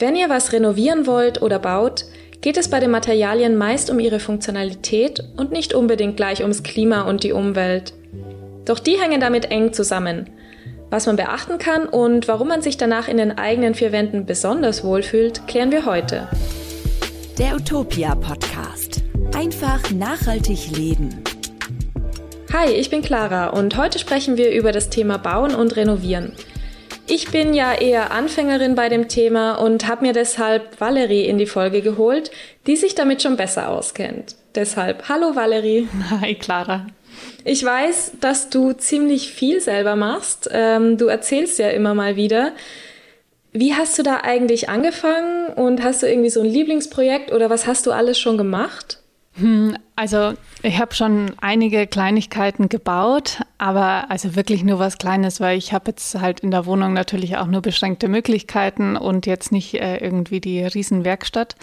Wenn ihr was renovieren wollt oder baut, geht es bei den Materialien meist um ihre Funktionalität und nicht unbedingt gleich ums Klima und die Umwelt. Doch die hängen damit eng zusammen. Was man beachten kann und warum man sich danach in den eigenen vier Wänden besonders wohlfühlt, klären wir heute. Der Utopia Podcast. Einfach nachhaltig leben. Hi, ich bin Clara und heute sprechen wir über das Thema Bauen und Renovieren. Ich bin ja eher Anfängerin bei dem Thema und habe mir deshalb Valerie in die Folge geholt, die sich damit schon besser auskennt. Deshalb, hallo Valerie. Hi Clara. Ich weiß, dass du ziemlich viel selber machst. Ähm, du erzählst ja immer mal wieder. Wie hast du da eigentlich angefangen und hast du irgendwie so ein Lieblingsprojekt oder was hast du alles schon gemacht? Hm, also ich habe schon einige Kleinigkeiten gebaut, aber also wirklich nur was Kleines, weil ich habe jetzt halt in der Wohnung natürlich auch nur beschränkte Möglichkeiten und jetzt nicht äh, irgendwie die Riesenwerkstatt.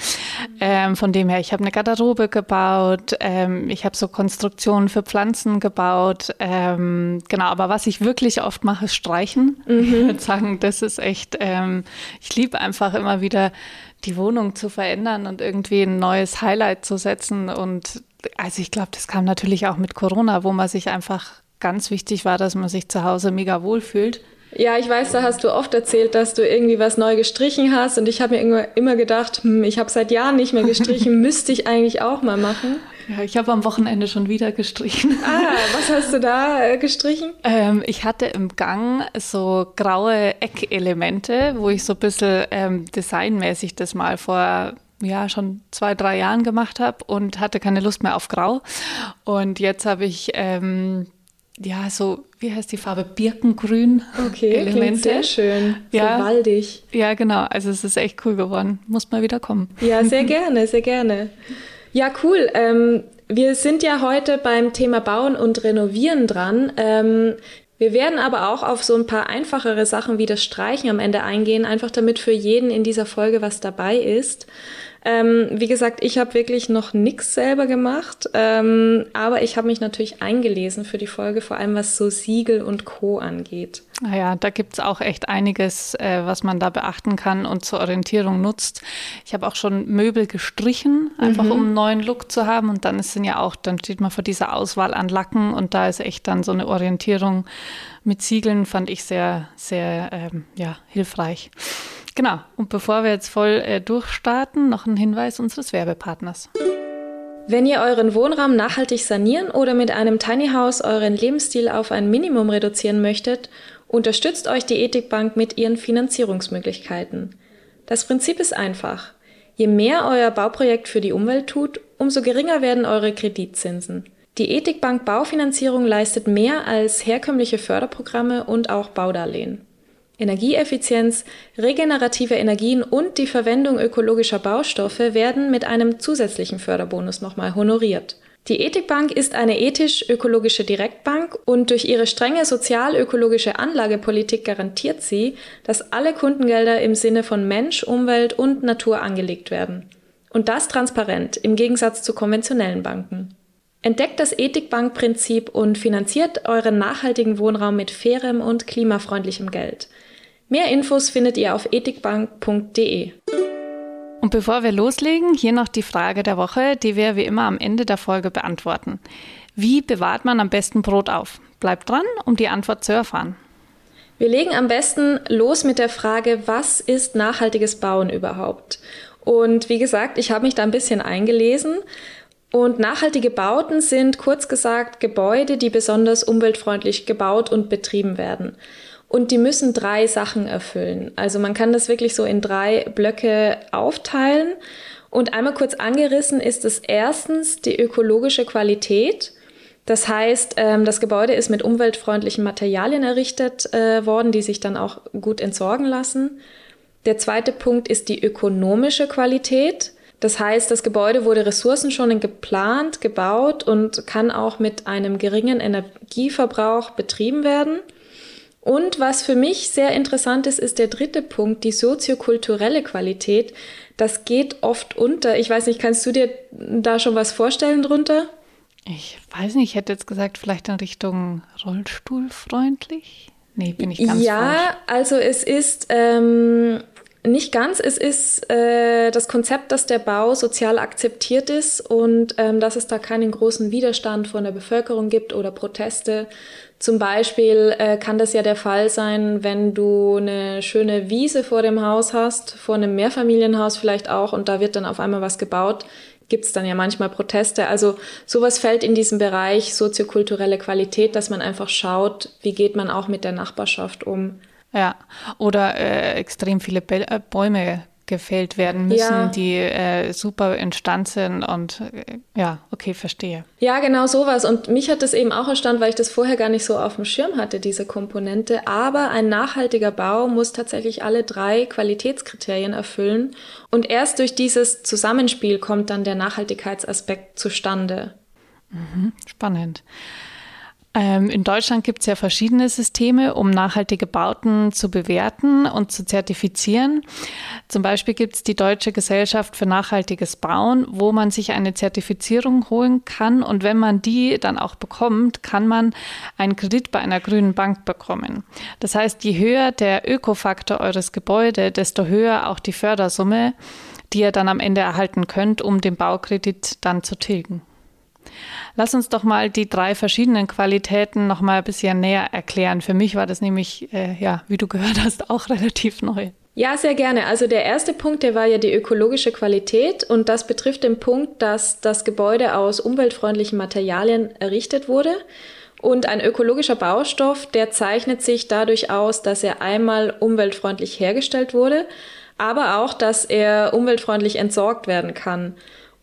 Ähm, von dem her, ich habe eine Garderobe gebaut, ähm, ich habe so Konstruktionen für Pflanzen gebaut. Ähm, genau, aber was ich wirklich oft mache, ist streichen. Mhm. Ich würde sagen, das ist echt, ähm, ich liebe einfach immer wieder die Wohnung zu verändern und irgendwie ein neues Highlight zu setzen. Und also ich glaube, das kam natürlich auch mit Corona, wo man sich einfach ganz wichtig war, dass man sich zu Hause mega wohl fühlt. Ja, ich weiß, da hast du oft erzählt, dass du irgendwie was neu gestrichen hast und ich habe mir immer gedacht, hm, ich habe seit Jahren nicht mehr gestrichen, müsste ich eigentlich auch mal machen. Ja, ich habe am Wochenende schon wieder gestrichen. Ah, was hast du da äh, gestrichen? Ähm, ich hatte im Gang so graue Eckelemente, wo ich so ein bisschen ähm, designmäßig das mal vor ja schon zwei, drei Jahren gemacht habe und hatte keine Lust mehr auf Grau. Und jetzt habe ich ähm, ja, so, wie heißt die Farbe? Birkengrün. Okay, Elemente. sehr schön. Ja, so waldig. Ja, genau. Also es ist echt cool geworden. Muss mal wieder kommen. Ja, sehr gerne, sehr gerne. Ja, cool. Ähm, wir sind ja heute beim Thema Bauen und Renovieren dran. Ähm, wir werden aber auch auf so ein paar einfachere Sachen wie das Streichen am Ende eingehen, einfach damit für jeden in dieser Folge was dabei ist. Ähm, wie gesagt, ich habe wirklich noch nichts selber gemacht, ähm, aber ich habe mich natürlich eingelesen für die Folge, vor allem was so Siegel und Co angeht. Naja, da gibt es auch echt einiges, äh, was man da beachten kann und zur Orientierung nutzt. Ich habe auch schon Möbel gestrichen, einfach mhm. um einen neuen Look zu haben. Und dann ist dann ja auch, dann steht man vor dieser Auswahl an Lacken und da ist echt dann so eine Orientierung mit Siegeln, fand ich sehr, sehr ähm, ja, hilfreich. Genau. Und bevor wir jetzt voll äh, durchstarten, noch ein Hinweis unseres Werbepartners. Wenn ihr euren Wohnraum nachhaltig sanieren oder mit einem Tiny House euren Lebensstil auf ein Minimum reduzieren möchtet, unterstützt euch die Ethikbank mit ihren Finanzierungsmöglichkeiten. Das Prinzip ist einfach. Je mehr euer Bauprojekt für die Umwelt tut, umso geringer werden eure Kreditzinsen. Die Ethikbank Baufinanzierung leistet mehr als herkömmliche Förderprogramme und auch Baudarlehen. Energieeffizienz, regenerative Energien und die Verwendung ökologischer Baustoffe werden mit einem zusätzlichen Förderbonus nochmal honoriert. Die Ethikbank ist eine ethisch-ökologische Direktbank und durch ihre strenge sozial-ökologische Anlagepolitik garantiert sie, dass alle Kundengelder im Sinne von Mensch, Umwelt und Natur angelegt werden. Und das transparent, im Gegensatz zu konventionellen Banken. Entdeckt das Ethikbank-Prinzip und finanziert euren nachhaltigen Wohnraum mit fairem und klimafreundlichem Geld. Mehr Infos findet ihr auf ethikbank.de. Und bevor wir loslegen, hier noch die Frage der Woche, die wir wie immer am Ende der Folge beantworten. Wie bewahrt man am besten Brot auf? Bleibt dran, um die Antwort zu erfahren. Wir legen am besten los mit der Frage, was ist nachhaltiges Bauen überhaupt? Und wie gesagt, ich habe mich da ein bisschen eingelesen. Und nachhaltige Bauten sind kurz gesagt Gebäude, die besonders umweltfreundlich gebaut und betrieben werden. Und die müssen drei Sachen erfüllen. Also man kann das wirklich so in drei Blöcke aufteilen. Und einmal kurz angerissen ist es erstens die ökologische Qualität. Das heißt, ähm, das Gebäude ist mit umweltfreundlichen Materialien errichtet äh, worden, die sich dann auch gut entsorgen lassen. Der zweite Punkt ist die ökonomische Qualität. Das heißt, das Gebäude wurde ressourcenschonend geplant, gebaut und kann auch mit einem geringen Energieverbrauch betrieben werden. Und was für mich sehr interessant ist, ist der dritte Punkt, die soziokulturelle Qualität. Das geht oft unter. Ich weiß nicht, kannst du dir da schon was vorstellen drunter? Ich weiß nicht, ich hätte jetzt gesagt, vielleicht in Richtung Rollstuhlfreundlich. Nee, bin ich ganz Ja, falsch. also es ist ähm, nicht ganz. Es ist äh, das Konzept, dass der Bau sozial akzeptiert ist und ähm, dass es da keinen großen Widerstand von der Bevölkerung gibt oder Proteste. Zum Beispiel äh, kann das ja der Fall sein, wenn du eine schöne Wiese vor dem Haus hast, vor einem Mehrfamilienhaus vielleicht auch, und da wird dann auf einmal was gebaut, gibt es dann ja manchmal Proteste. Also sowas fällt in diesem Bereich soziokulturelle Qualität, dass man einfach schaut, wie geht man auch mit der Nachbarschaft um. Ja, oder äh, extrem viele äh, Bäume gefällt werden müssen, ja. die äh, super instand sind und äh, ja, okay, verstehe. Ja, genau sowas. Und mich hat das eben auch erstaunt, weil ich das vorher gar nicht so auf dem Schirm hatte, diese Komponente. Aber ein nachhaltiger Bau muss tatsächlich alle drei Qualitätskriterien erfüllen. Und erst durch dieses Zusammenspiel kommt dann der Nachhaltigkeitsaspekt zustande. Mhm, spannend. Ähm, in Deutschland gibt es ja verschiedene Systeme, um nachhaltige Bauten zu bewerten und zu zertifizieren. Zum Beispiel gibt es die Deutsche Gesellschaft für nachhaltiges Bauen, wo man sich eine Zertifizierung holen kann. Und wenn man die dann auch bekommt, kann man einen Kredit bei einer grünen Bank bekommen. Das heißt, je höher der Ökofaktor eures Gebäudes, desto höher auch die Fördersumme, die ihr dann am Ende erhalten könnt, um den Baukredit dann zu tilgen. Lass uns doch mal die drei verschiedenen Qualitäten noch mal ein bisschen näher erklären. Für mich war das nämlich, äh, ja, wie du gehört hast, auch relativ neu. Ja, sehr gerne. Also der erste Punkt, der war ja die ökologische Qualität und das betrifft den Punkt, dass das Gebäude aus umweltfreundlichen Materialien errichtet wurde. Und ein ökologischer Baustoff, der zeichnet sich dadurch aus, dass er einmal umweltfreundlich hergestellt wurde, aber auch, dass er umweltfreundlich entsorgt werden kann.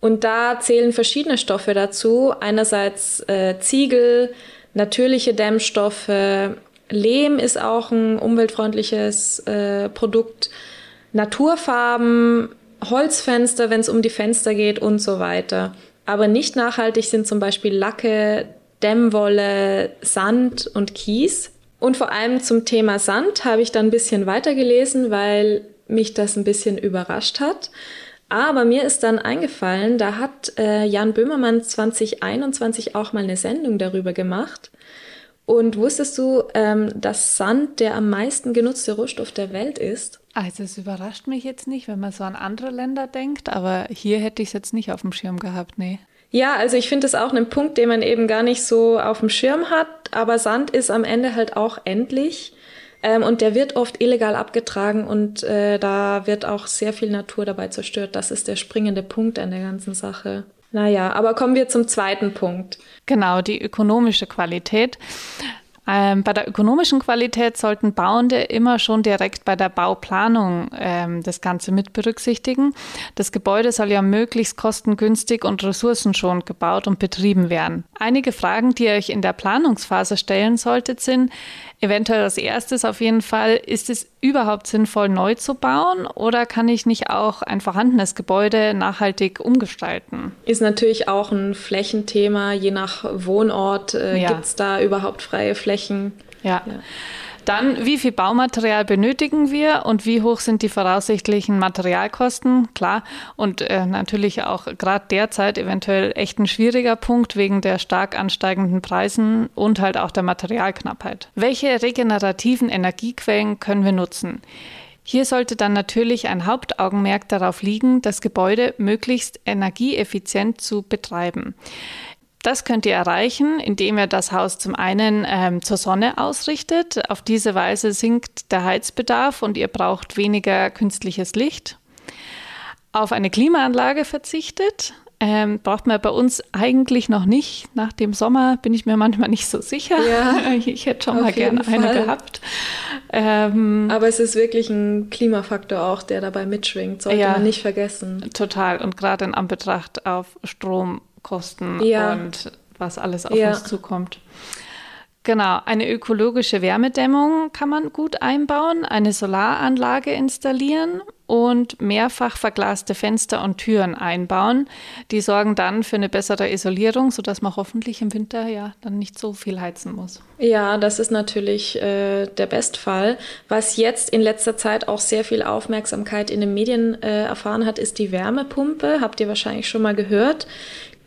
Und da zählen verschiedene Stoffe dazu. Einerseits äh, Ziegel, natürliche Dämmstoffe, Lehm ist auch ein umweltfreundliches äh, Produkt, Naturfarben, Holzfenster, wenn es um die Fenster geht und so weiter. Aber nicht nachhaltig sind zum Beispiel Lacke, Dämmwolle, Sand und Kies. Und vor allem zum Thema Sand habe ich dann ein bisschen weitergelesen, weil mich das ein bisschen überrascht hat. Aber mir ist dann eingefallen, da hat äh, Jan Böhmermann 2021 auch mal eine Sendung darüber gemacht. Und wusstest du, ähm, dass Sand der am meisten genutzte Rohstoff der Welt ist? Also es überrascht mich jetzt nicht, wenn man so an andere Länder denkt, aber hier hätte ich es jetzt nicht auf dem Schirm gehabt, nee. Ja, also ich finde es auch einen Punkt, den man eben gar nicht so auf dem Schirm hat, aber Sand ist am Ende halt auch endlich. Ähm, und der wird oft illegal abgetragen und äh, da wird auch sehr viel Natur dabei zerstört. Das ist der springende Punkt an der ganzen Sache. Naja, aber kommen wir zum zweiten Punkt. Genau, die ökonomische Qualität. Ähm, bei der ökonomischen Qualität sollten Bauende immer schon direkt bei der Bauplanung ähm, das Ganze mit berücksichtigen. Das Gebäude soll ja möglichst kostengünstig und ressourcenschonend gebaut und betrieben werden. Einige Fragen, die ihr euch in der Planungsphase stellen solltet, sind, eventuell als erstes auf jeden Fall, ist es überhaupt sinnvoll, neu zu bauen oder kann ich nicht auch ein vorhandenes Gebäude nachhaltig umgestalten? Ist natürlich auch ein Flächenthema. Je nach Wohnort äh, ja. gibt es da überhaupt freie Flächen. ja. ja. Dann, wie viel Baumaterial benötigen wir und wie hoch sind die voraussichtlichen Materialkosten? Klar, und äh, natürlich auch gerade derzeit eventuell echt ein schwieriger Punkt wegen der stark ansteigenden Preisen und halt auch der Materialknappheit. Welche regenerativen Energiequellen können wir nutzen? Hier sollte dann natürlich ein Hauptaugenmerk darauf liegen, das Gebäude möglichst energieeffizient zu betreiben. Das könnt ihr erreichen, indem ihr das Haus zum einen ähm, zur Sonne ausrichtet. Auf diese Weise sinkt der Heizbedarf und ihr braucht weniger künstliches Licht. Auf eine Klimaanlage verzichtet. Ähm, braucht man bei uns eigentlich noch nicht. Nach dem Sommer bin ich mir manchmal nicht so sicher. Ja, ich hätte schon mal gerne eine gehabt. Ähm, Aber es ist wirklich ein Klimafaktor auch, der dabei mitschwingt. Sollte ja, man nicht vergessen. Total. Und gerade in Anbetracht auf Strom Kosten ja. und was alles auf ja. uns zukommt. Genau, eine ökologische Wärmedämmung kann man gut einbauen, eine Solaranlage installieren und mehrfach verglaste Fenster und Türen einbauen. Die sorgen dann für eine bessere Isolierung, sodass man hoffentlich im Winter ja dann nicht so viel heizen muss. Ja, das ist natürlich äh, der Bestfall. Was jetzt in letzter Zeit auch sehr viel Aufmerksamkeit in den Medien äh, erfahren hat, ist die Wärmepumpe. Habt ihr wahrscheinlich schon mal gehört.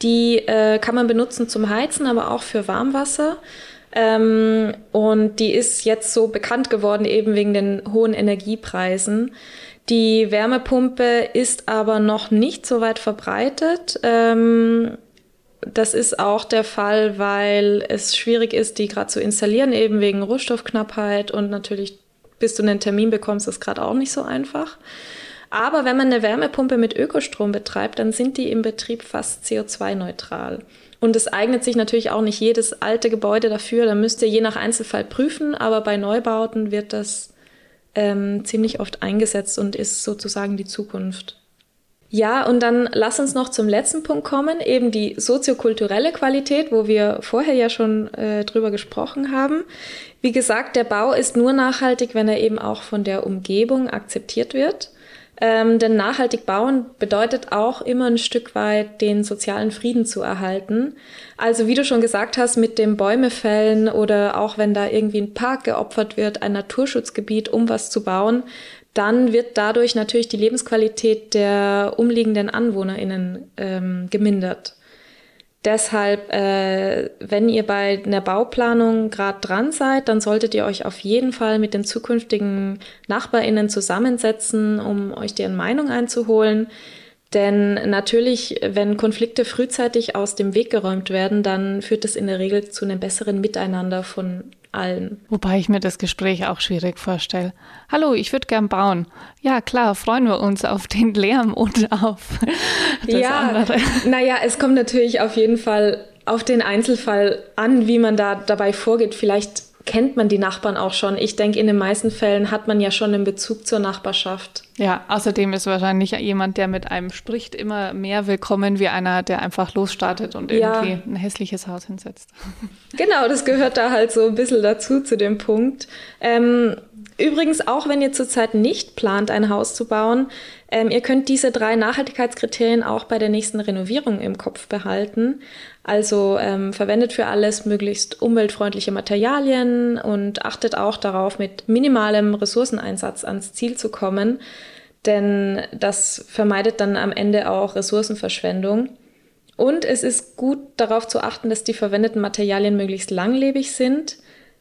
Die äh, kann man benutzen zum Heizen, aber auch für Warmwasser. Ähm, und die ist jetzt so bekannt geworden eben wegen den hohen Energiepreisen. Die Wärmepumpe ist aber noch nicht so weit verbreitet. Ähm, das ist auch der Fall, weil es schwierig ist, die gerade zu installieren, eben wegen Rohstoffknappheit und natürlich, bis du einen Termin bekommst, ist gerade auch nicht so einfach. Aber wenn man eine Wärmepumpe mit Ökostrom betreibt, dann sind die im Betrieb fast CO2-neutral. Und es eignet sich natürlich auch nicht jedes alte Gebäude dafür. Da müsst ihr je nach Einzelfall prüfen, aber bei Neubauten wird das ähm, ziemlich oft eingesetzt und ist sozusagen die Zukunft. Ja, und dann lass uns noch zum letzten Punkt kommen, eben die soziokulturelle Qualität, wo wir vorher ja schon äh, drüber gesprochen haben. Wie gesagt, der Bau ist nur nachhaltig, wenn er eben auch von der Umgebung akzeptiert wird. Ähm, denn nachhaltig bauen bedeutet auch immer ein Stück weit den sozialen Frieden zu erhalten. Also wie du schon gesagt hast, mit dem Bäume fällen oder auch wenn da irgendwie ein Park geopfert wird, ein Naturschutzgebiet, um was zu bauen, dann wird dadurch natürlich die Lebensqualität der umliegenden AnwohnerInnen ähm, gemindert. Deshalb, äh, wenn ihr bei einer Bauplanung gerade dran seid, dann solltet ihr euch auf jeden Fall mit den zukünftigen NachbarInnen zusammensetzen, um euch deren Meinung einzuholen. Denn natürlich, wenn Konflikte frühzeitig aus dem Weg geräumt werden, dann führt das in der Regel zu einem besseren Miteinander von allen. Wobei ich mir das Gespräch auch schwierig vorstelle. Hallo, ich würde gern bauen. Ja, klar, freuen wir uns auf den Lärm und auf das ja, andere. Naja, es kommt natürlich auf jeden Fall auf den Einzelfall an, wie man da dabei vorgeht. Vielleicht kennt man die Nachbarn auch schon. Ich denke, in den meisten Fällen hat man ja schon einen Bezug zur Nachbarschaft. Ja, außerdem ist wahrscheinlich jemand, der mit einem spricht, immer mehr willkommen wie einer, der einfach losstartet und irgendwie ja. ein hässliches Haus hinsetzt. Genau, das gehört da halt so ein bisschen dazu, zu dem Punkt. Ähm, übrigens, auch wenn ihr zurzeit nicht plant, ein Haus zu bauen, ähm, ihr könnt diese drei Nachhaltigkeitskriterien auch bei der nächsten Renovierung im Kopf behalten. Also ähm, verwendet für alles möglichst umweltfreundliche Materialien und achtet auch darauf, mit minimalem Ressourceneinsatz ans Ziel zu kommen, denn das vermeidet dann am Ende auch Ressourcenverschwendung. Und es ist gut darauf zu achten, dass die verwendeten Materialien möglichst langlebig sind.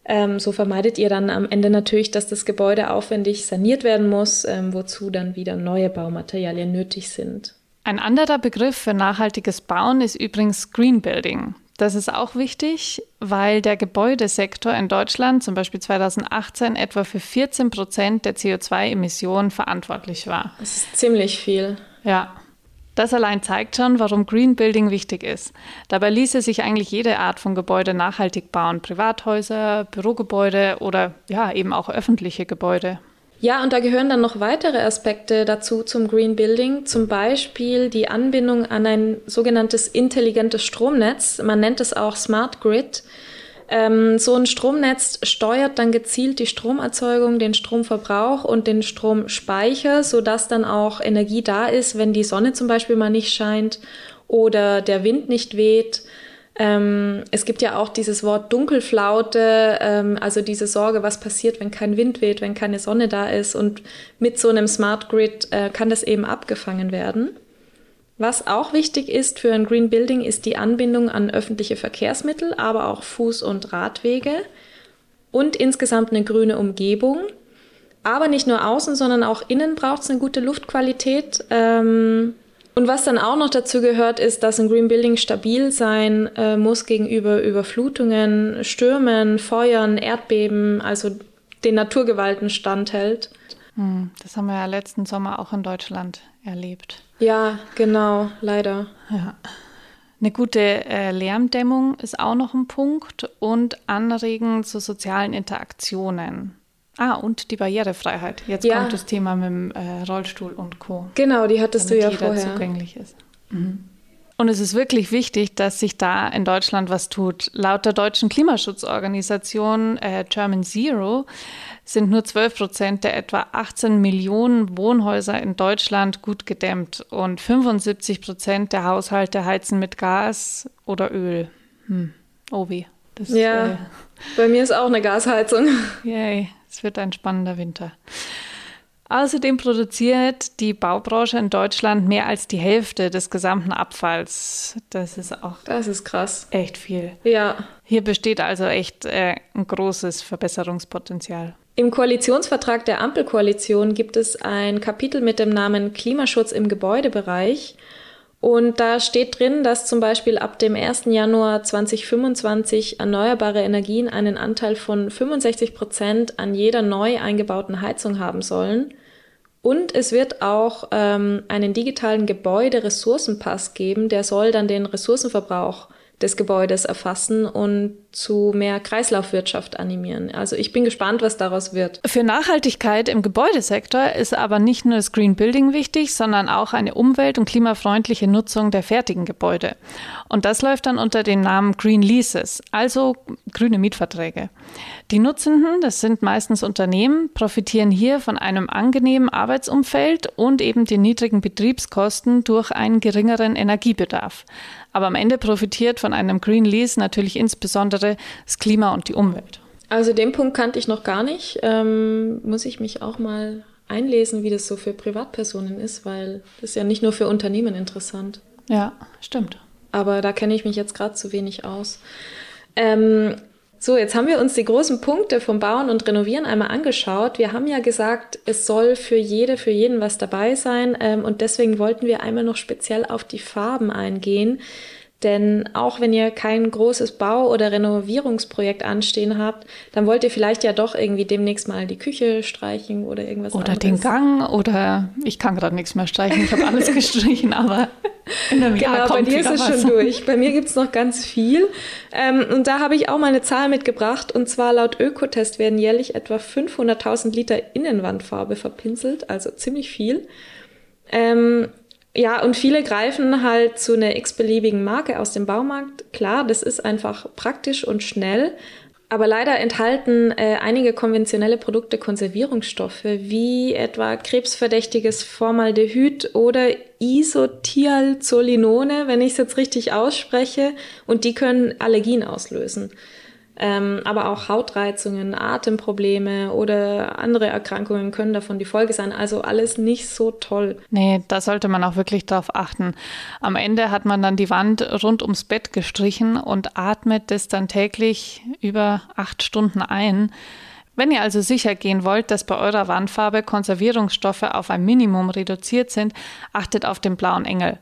Ähm, so vermeidet ihr dann am Ende natürlich, dass das Gebäude aufwendig saniert werden muss, ähm, wozu dann wieder neue Baumaterialien nötig sind. Ein anderer Begriff für nachhaltiges Bauen ist übrigens Green Building. Das ist auch wichtig, weil der Gebäudesektor in Deutschland zum Beispiel 2018 etwa für 14 Prozent der CO2-Emissionen verantwortlich war. Das ist ziemlich viel. Ja. Das allein zeigt schon, warum Green Building wichtig ist. Dabei ließe sich eigentlich jede Art von Gebäude nachhaltig bauen. Privathäuser, Bürogebäude oder ja, eben auch öffentliche Gebäude. Ja, und da gehören dann noch weitere Aspekte dazu zum Green Building, zum Beispiel die Anbindung an ein sogenanntes intelligentes Stromnetz. Man nennt es auch Smart Grid. Ähm, so ein Stromnetz steuert dann gezielt die Stromerzeugung, den Stromverbrauch und den Stromspeicher, sodass dann auch Energie da ist, wenn die Sonne zum Beispiel mal nicht scheint oder der Wind nicht weht ähm, es gibt ja auch dieses Wort Dunkelflaute, ähm, also diese Sorge, was passiert, wenn kein Wind weht, wenn keine Sonne da ist. Und mit so einem Smart Grid äh, kann das eben abgefangen werden. Was auch wichtig ist für ein Green Building, ist die Anbindung an öffentliche Verkehrsmittel, aber auch Fuß- und Radwege und insgesamt eine grüne Umgebung. Aber nicht nur außen, sondern auch innen braucht es eine gute Luftqualität. Ähm, und was dann auch noch dazu gehört, ist, dass ein Green Building stabil sein äh, muss gegenüber Überflutungen, Stürmen, Feuern, Erdbeben, also den Naturgewalten standhält. Hm, das haben wir ja letzten Sommer auch in Deutschland erlebt. Ja, genau, leider. Ja. Eine gute äh, Lärmdämmung ist auch noch ein Punkt und Anregen zu sozialen Interaktionen. Ah, und die Barrierefreiheit. Jetzt ja. kommt das Thema mit dem äh, Rollstuhl und Co. Genau, die hattest du ja jeder vorher. zugänglich ist. Mhm. Und es ist wirklich wichtig, dass sich da in Deutschland was tut. Laut der deutschen Klimaschutzorganisation äh, German Zero sind nur 12 Prozent der etwa 18 Millionen Wohnhäuser in Deutschland gut gedämmt und 75 Prozent der Haushalte heizen mit Gas oder Öl. Hm. Oh weh. Das, ja, äh, bei mir ist auch eine Gasheizung. Yay. Es wird ein spannender Winter. Außerdem produziert die Baubranche in Deutschland mehr als die Hälfte des gesamten Abfalls. Das ist auch. Das ist krass. Echt viel. Ja. Hier besteht also echt äh, ein großes Verbesserungspotenzial. Im Koalitionsvertrag der Ampelkoalition gibt es ein Kapitel mit dem Namen Klimaschutz im Gebäudebereich. Und da steht drin, dass zum Beispiel ab dem 1. Januar 2025 erneuerbare Energien einen Anteil von 65 Prozent an jeder neu eingebauten Heizung haben sollen. Und es wird auch ähm, einen digitalen Gebäuderessourcenpass geben, der soll dann den Ressourcenverbrauch des Gebäudes erfassen und zu mehr Kreislaufwirtschaft animieren. Also ich bin gespannt, was daraus wird. Für Nachhaltigkeit im Gebäudesektor ist aber nicht nur das Green Building wichtig, sondern auch eine umwelt- und klimafreundliche Nutzung der fertigen Gebäude. Und das läuft dann unter dem Namen Green Leases, also grüne Mietverträge. Die Nutzenden, das sind meistens Unternehmen, profitieren hier von einem angenehmen Arbeitsumfeld und eben den niedrigen Betriebskosten durch einen geringeren Energiebedarf. Aber am Ende profitiert von einem Green Lease natürlich insbesondere das Klima und die Umwelt. Also den Punkt kannte ich noch gar nicht. Ähm, muss ich mich auch mal einlesen, wie das so für Privatpersonen ist, weil das ist ja nicht nur für Unternehmen interessant. Ja, stimmt. Aber da kenne ich mich jetzt gerade zu wenig aus. Ähm, so, jetzt haben wir uns die großen Punkte vom Bauen und Renovieren einmal angeschaut. Wir haben ja gesagt, es soll für jede, für jeden was dabei sein. Ähm, und deswegen wollten wir einmal noch speziell auf die Farben eingehen. Denn auch wenn ihr kein großes Bau- oder Renovierungsprojekt anstehen habt, dann wollt ihr vielleicht ja doch irgendwie demnächst mal die Küche streichen oder irgendwas oder anderes. Oder den Gang oder ich kann gerade nichts mehr streichen, ich habe alles gestrichen, aber in einem genau, Jahr kommt bei dir ist es was. schon durch. Bei mir gibt es noch ganz viel. Ähm, und da habe ich auch mal eine Zahl mitgebracht. Und zwar laut Ökotest werden jährlich etwa 500.000 Liter Innenwandfarbe verpinselt, also ziemlich viel. Ähm, ja, und viele greifen halt zu einer x-beliebigen Marke aus dem Baumarkt. Klar, das ist einfach praktisch und schnell. Aber leider enthalten äh, einige konventionelle Produkte Konservierungsstoffe, wie etwa krebsverdächtiges Formaldehyd oder Isotialzolinone, wenn ich es jetzt richtig ausspreche. Und die können Allergien auslösen ähm, aber auch Hautreizungen, Atemprobleme oder andere Erkrankungen können davon die Folge sein. Also alles nicht so toll. Nee, da sollte man auch wirklich drauf achten. Am Ende hat man dann die Wand rund ums Bett gestrichen und atmet das dann täglich über acht Stunden ein. Wenn ihr also sicher gehen wollt, dass bei eurer Wandfarbe Konservierungsstoffe auf ein Minimum reduziert sind, achtet auf den blauen Engel.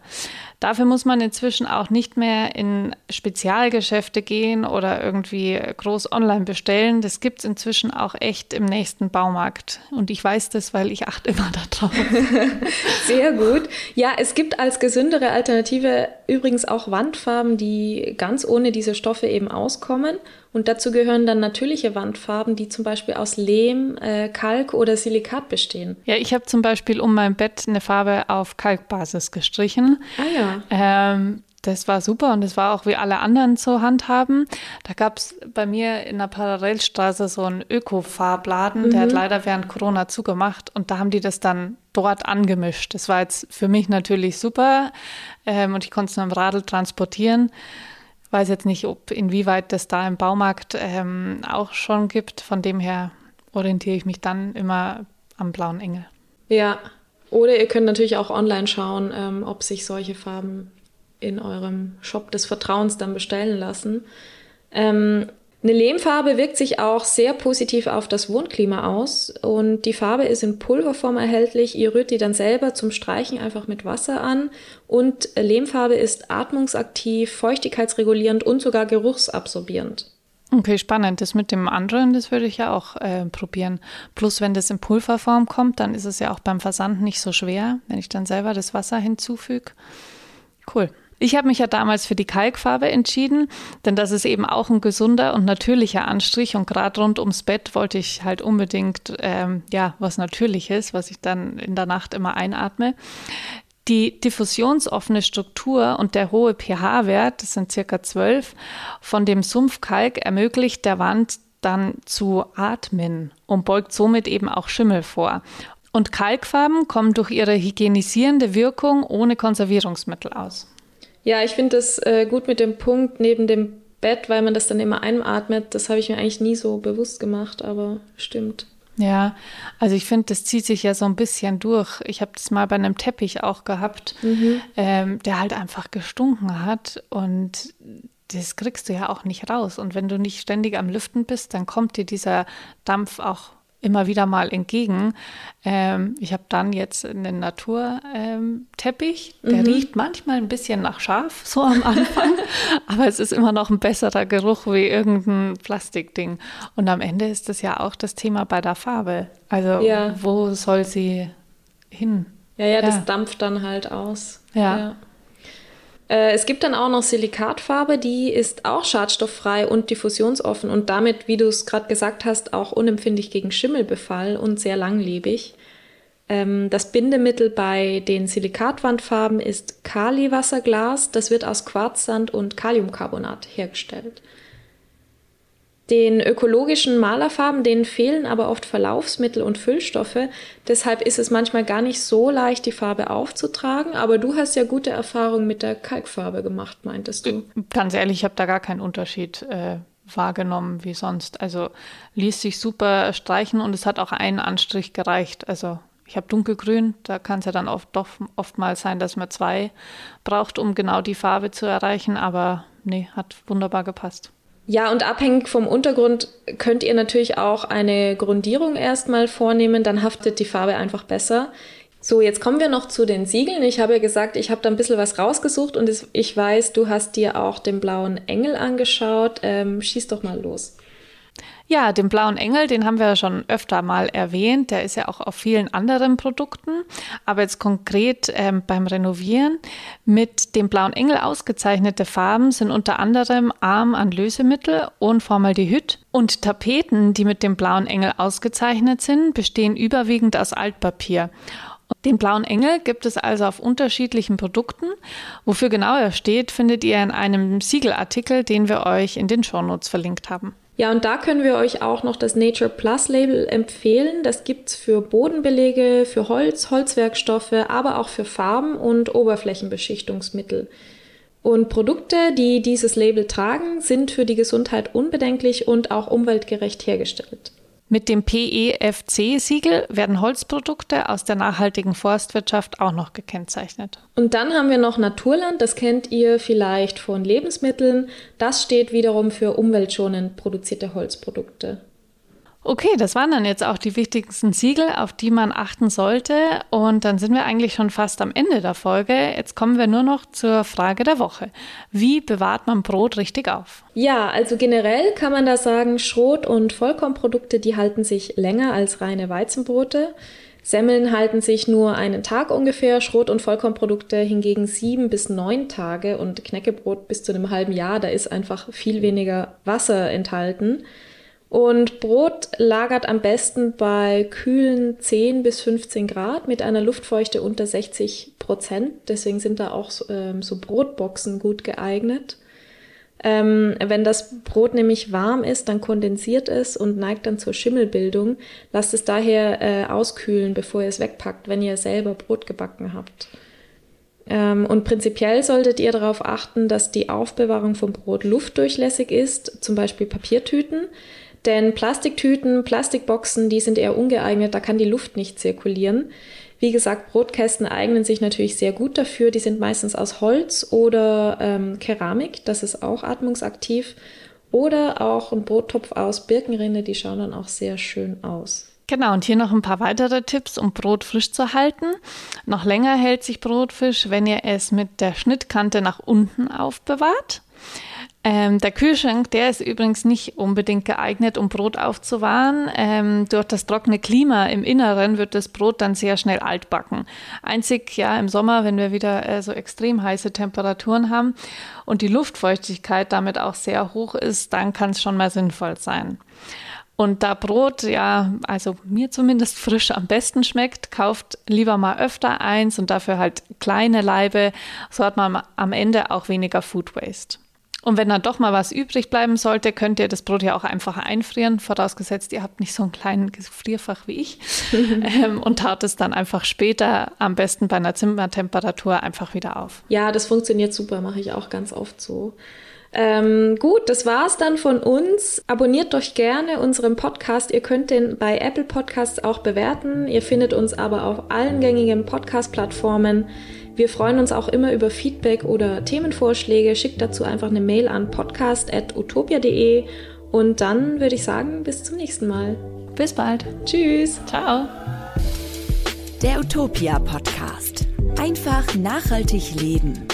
Dafür muss man inzwischen auch nicht mehr in Spezialgeschäfte gehen oder irgendwie groß online bestellen. Das gibt es inzwischen auch echt im nächsten Baumarkt. Und ich weiß das, weil ich achte immer darauf. Sehr gut. Ja, es gibt als gesündere Alternative übrigens auch Wandfarben, die ganz ohne diese Stoffe eben auskommen. Und dazu gehören dann natürliche Wandfarben, die zum Beispiel aus Lehm, äh, Kalk oder Silikat bestehen. Ja, ich habe zum Beispiel um mein Bett eine Farbe auf Kalkbasis gestrichen. Ah ja. Ähm, das war super und das war auch wie alle anderen zu handhaben. Da gab es bei mir in der Parallelstraße so einen Öko-Farbladen, mhm. der hat leider während Corona zugemacht und da haben die das dann dort angemischt. Das war jetzt für mich natürlich super ähm, und ich konnte es mit dem Radl transportieren weiß jetzt nicht, ob inwieweit das da im Baumarkt ähm, auch schon gibt. Von dem her orientiere ich mich dann immer am blauen Engel. Ja, oder ihr könnt natürlich auch online schauen, ähm, ob sich solche Farben in eurem Shop des Vertrauens dann bestellen lassen. Ähm, eine Lehmfarbe wirkt sich auch sehr positiv auf das Wohnklima aus und die Farbe ist in Pulverform erhältlich. Ihr rührt die dann selber zum Streichen einfach mit Wasser an und Lehmfarbe ist atmungsaktiv, feuchtigkeitsregulierend und sogar geruchsabsorbierend. Okay, spannend. Das mit dem anderen, das würde ich ja auch äh, probieren. Plus, wenn das in Pulverform kommt, dann ist es ja auch beim Versand nicht so schwer, wenn ich dann selber das Wasser hinzufüge. Cool. Ich habe mich ja damals für die Kalkfarbe entschieden, denn das ist eben auch ein gesunder und natürlicher Anstrich und gerade rund ums Bett wollte ich halt unbedingt ähm, ja was Natürliches, was ich dann in der Nacht immer einatme. Die diffusionsoffene Struktur und der hohe pH-Wert, das sind circa 12, von dem Sumpfkalk ermöglicht der Wand dann zu atmen und beugt somit eben auch Schimmel vor. Und Kalkfarben kommen durch ihre hygienisierende Wirkung ohne Konservierungsmittel aus. Ja, ich finde das äh, gut mit dem Punkt neben dem Bett, weil man das dann immer einatmet. Das habe ich mir eigentlich nie so bewusst gemacht, aber stimmt. Ja, also ich finde, das zieht sich ja so ein bisschen durch. Ich habe das mal bei einem Teppich auch gehabt, mhm. ähm, der halt einfach gestunken hat und das kriegst du ja auch nicht raus. Und wenn du nicht ständig am Lüften bist, dann kommt dir dieser Dampf auch immer wieder mal entgegen. Ähm, ich habe dann jetzt einen Naturteppich, ähm, der mhm. riecht manchmal ein bisschen nach Schaf, so am Anfang, aber es ist immer noch ein besserer Geruch wie irgendein Plastikding. Und am Ende ist das ja auch das Thema bei der Farbe. Also ja. wo soll sie hin? Ja, ja, das dampft dann halt aus. ja. ja. Äh, es gibt dann auch noch Silikatfarbe, die ist auch schadstofffrei und diffusionsoffen und damit, wie du es gerade gesagt hast, auch unempfindlich gegen Schimmelbefall und sehr langlebig. Ähm, das Bindemittel bei den Silikatwandfarben ist Kaliwasserglas. Das wird aus Quarzsand und Kaliumcarbonat hergestellt. Den ökologischen Malerfarben, denen fehlen aber oft Verlaufsmittel und Füllstoffe. Deshalb ist es manchmal gar nicht so leicht, die Farbe aufzutragen. Aber du hast ja gute Erfahrungen mit der Kalkfarbe gemacht, meintest du? Ganz ehrlich, ich habe da gar keinen Unterschied äh, wahrgenommen wie sonst. Also ließ sich super streichen und es hat auch einen Anstrich gereicht. Also ich habe dunkelgrün, da kann es ja dann oft doch oftmals sein, dass man zwei braucht, um genau die Farbe zu erreichen. Aber nee, hat wunderbar gepasst. Ja, und abhängig vom Untergrund könnt ihr natürlich auch eine Grundierung erstmal vornehmen, dann haftet die Farbe einfach besser. So, jetzt kommen wir noch zu den Siegeln. Ich habe ja gesagt, ich habe da ein bisschen was rausgesucht und ich weiß, du hast dir auch den blauen Engel angeschaut. Ähm, schieß doch mal los. Ja, den blauen Engel, den haben wir ja schon öfter mal erwähnt. Der ist ja auch auf vielen anderen Produkten. Aber jetzt konkret ähm, beim Renovieren. Mit dem blauen Engel ausgezeichnete Farben sind unter anderem arm an Lösemittel und Formaldehyd. Und Tapeten, die mit dem blauen Engel ausgezeichnet sind, bestehen überwiegend aus Altpapier. Den blauen Engel gibt es also auf unterschiedlichen Produkten. Wofür genau er steht, findet ihr in einem Siegelartikel, den wir euch in den Shownotes verlinkt haben. Ja, und da können wir euch auch noch das Nature Plus Label empfehlen. Das gibt's für Bodenbelege, für Holz, Holzwerkstoffe, aber auch für Farben und Oberflächenbeschichtungsmittel. Und Produkte, die dieses Label tragen, sind für die Gesundheit unbedenklich und auch umweltgerecht hergestellt. Mit dem PEFC-Siegel werden Holzprodukte aus der nachhaltigen Forstwirtschaft auch noch gekennzeichnet. Und dann haben wir noch Naturland, das kennt ihr vielleicht von Lebensmitteln. Das steht wiederum für umweltschonend produzierte Holzprodukte. Okay, das waren dann jetzt auch die wichtigsten Siegel, auf die man achten sollte. Und dann sind wir eigentlich schon fast am Ende der Folge. Jetzt kommen wir nur noch zur Frage der Woche. Wie bewahrt man Brot richtig auf? Ja, also generell kann man da sagen, Schrot- und Vollkornprodukte, die halten sich länger als reine Weizenbrote. Semmeln halten sich nur einen Tag ungefähr, Schrot- und Vollkornprodukte hingegen sieben bis neun Tage und Knäckebrot bis zu einem halben Jahr. Da ist einfach viel weniger Wasser enthalten. Und Brot lagert am besten bei kühlen 10 bis 15 Grad mit einer Luftfeuchte unter 60 Prozent. Deswegen sind da auch so, ähm, so Brotboxen gut geeignet. Ähm, wenn das Brot nämlich warm ist, dann kondensiert es und neigt dann zur Schimmelbildung. Lasst es daher äh, auskühlen, bevor ihr es wegpackt, wenn ihr selber Brot gebacken habt. Ähm, und prinzipiell solltet ihr darauf achten, dass die Aufbewahrung vom Brot luftdurchlässig ist, zum Beispiel Papiertüten. Denn Plastiktüten, Plastikboxen, die sind eher ungeeignet, da kann die Luft nicht zirkulieren. Wie gesagt, Brotkästen eignen sich natürlich sehr gut dafür. Die sind meistens aus Holz oder ähm, Keramik, das ist auch atmungsaktiv. Oder auch ein Brottopf aus Birkenrinde, die schauen dann auch sehr schön aus. Genau, und hier noch ein paar weitere Tipps, um Brot frisch zu halten. Noch länger hält sich Brotfisch, wenn ihr es mit der Schnittkante nach unten aufbewahrt. Ähm, der Kühlschrank, der ist übrigens nicht unbedingt geeignet, um Brot aufzuwahren. Ähm, durch das trockene Klima im Inneren wird das Brot dann sehr schnell altbacken. Einzig ja im Sommer, wenn wir wieder äh, so extrem heiße Temperaturen haben und die Luftfeuchtigkeit damit auch sehr hoch ist, dann kann es schon mal sinnvoll sein. Und da Brot ja, also mir zumindest frisch am besten schmeckt, kauft lieber mal öfter eins und dafür halt kleine Laibe. So hat man am Ende auch weniger Food Waste. Und wenn dann doch mal was übrig bleiben sollte, könnt ihr das Brot ja auch einfach einfrieren, vorausgesetzt ihr habt nicht so einen kleinen Gefrierfach wie ich ähm, und taut es dann einfach später, am besten bei einer Zimmertemperatur, einfach wieder auf. Ja, das funktioniert super, mache ich auch ganz oft so. Ähm, gut, das war's dann von uns. Abonniert doch gerne unseren Podcast. Ihr könnt den bei Apple Podcasts auch bewerten. Ihr findet uns aber auf allen gängigen Podcast-Plattformen. Wir freuen uns auch immer über Feedback oder Themenvorschläge. Schickt dazu einfach eine Mail an podcast.utopia.de und dann würde ich sagen, bis zum nächsten Mal. Bis bald. Tschüss. Ciao. Der Utopia Podcast. Einfach nachhaltig leben.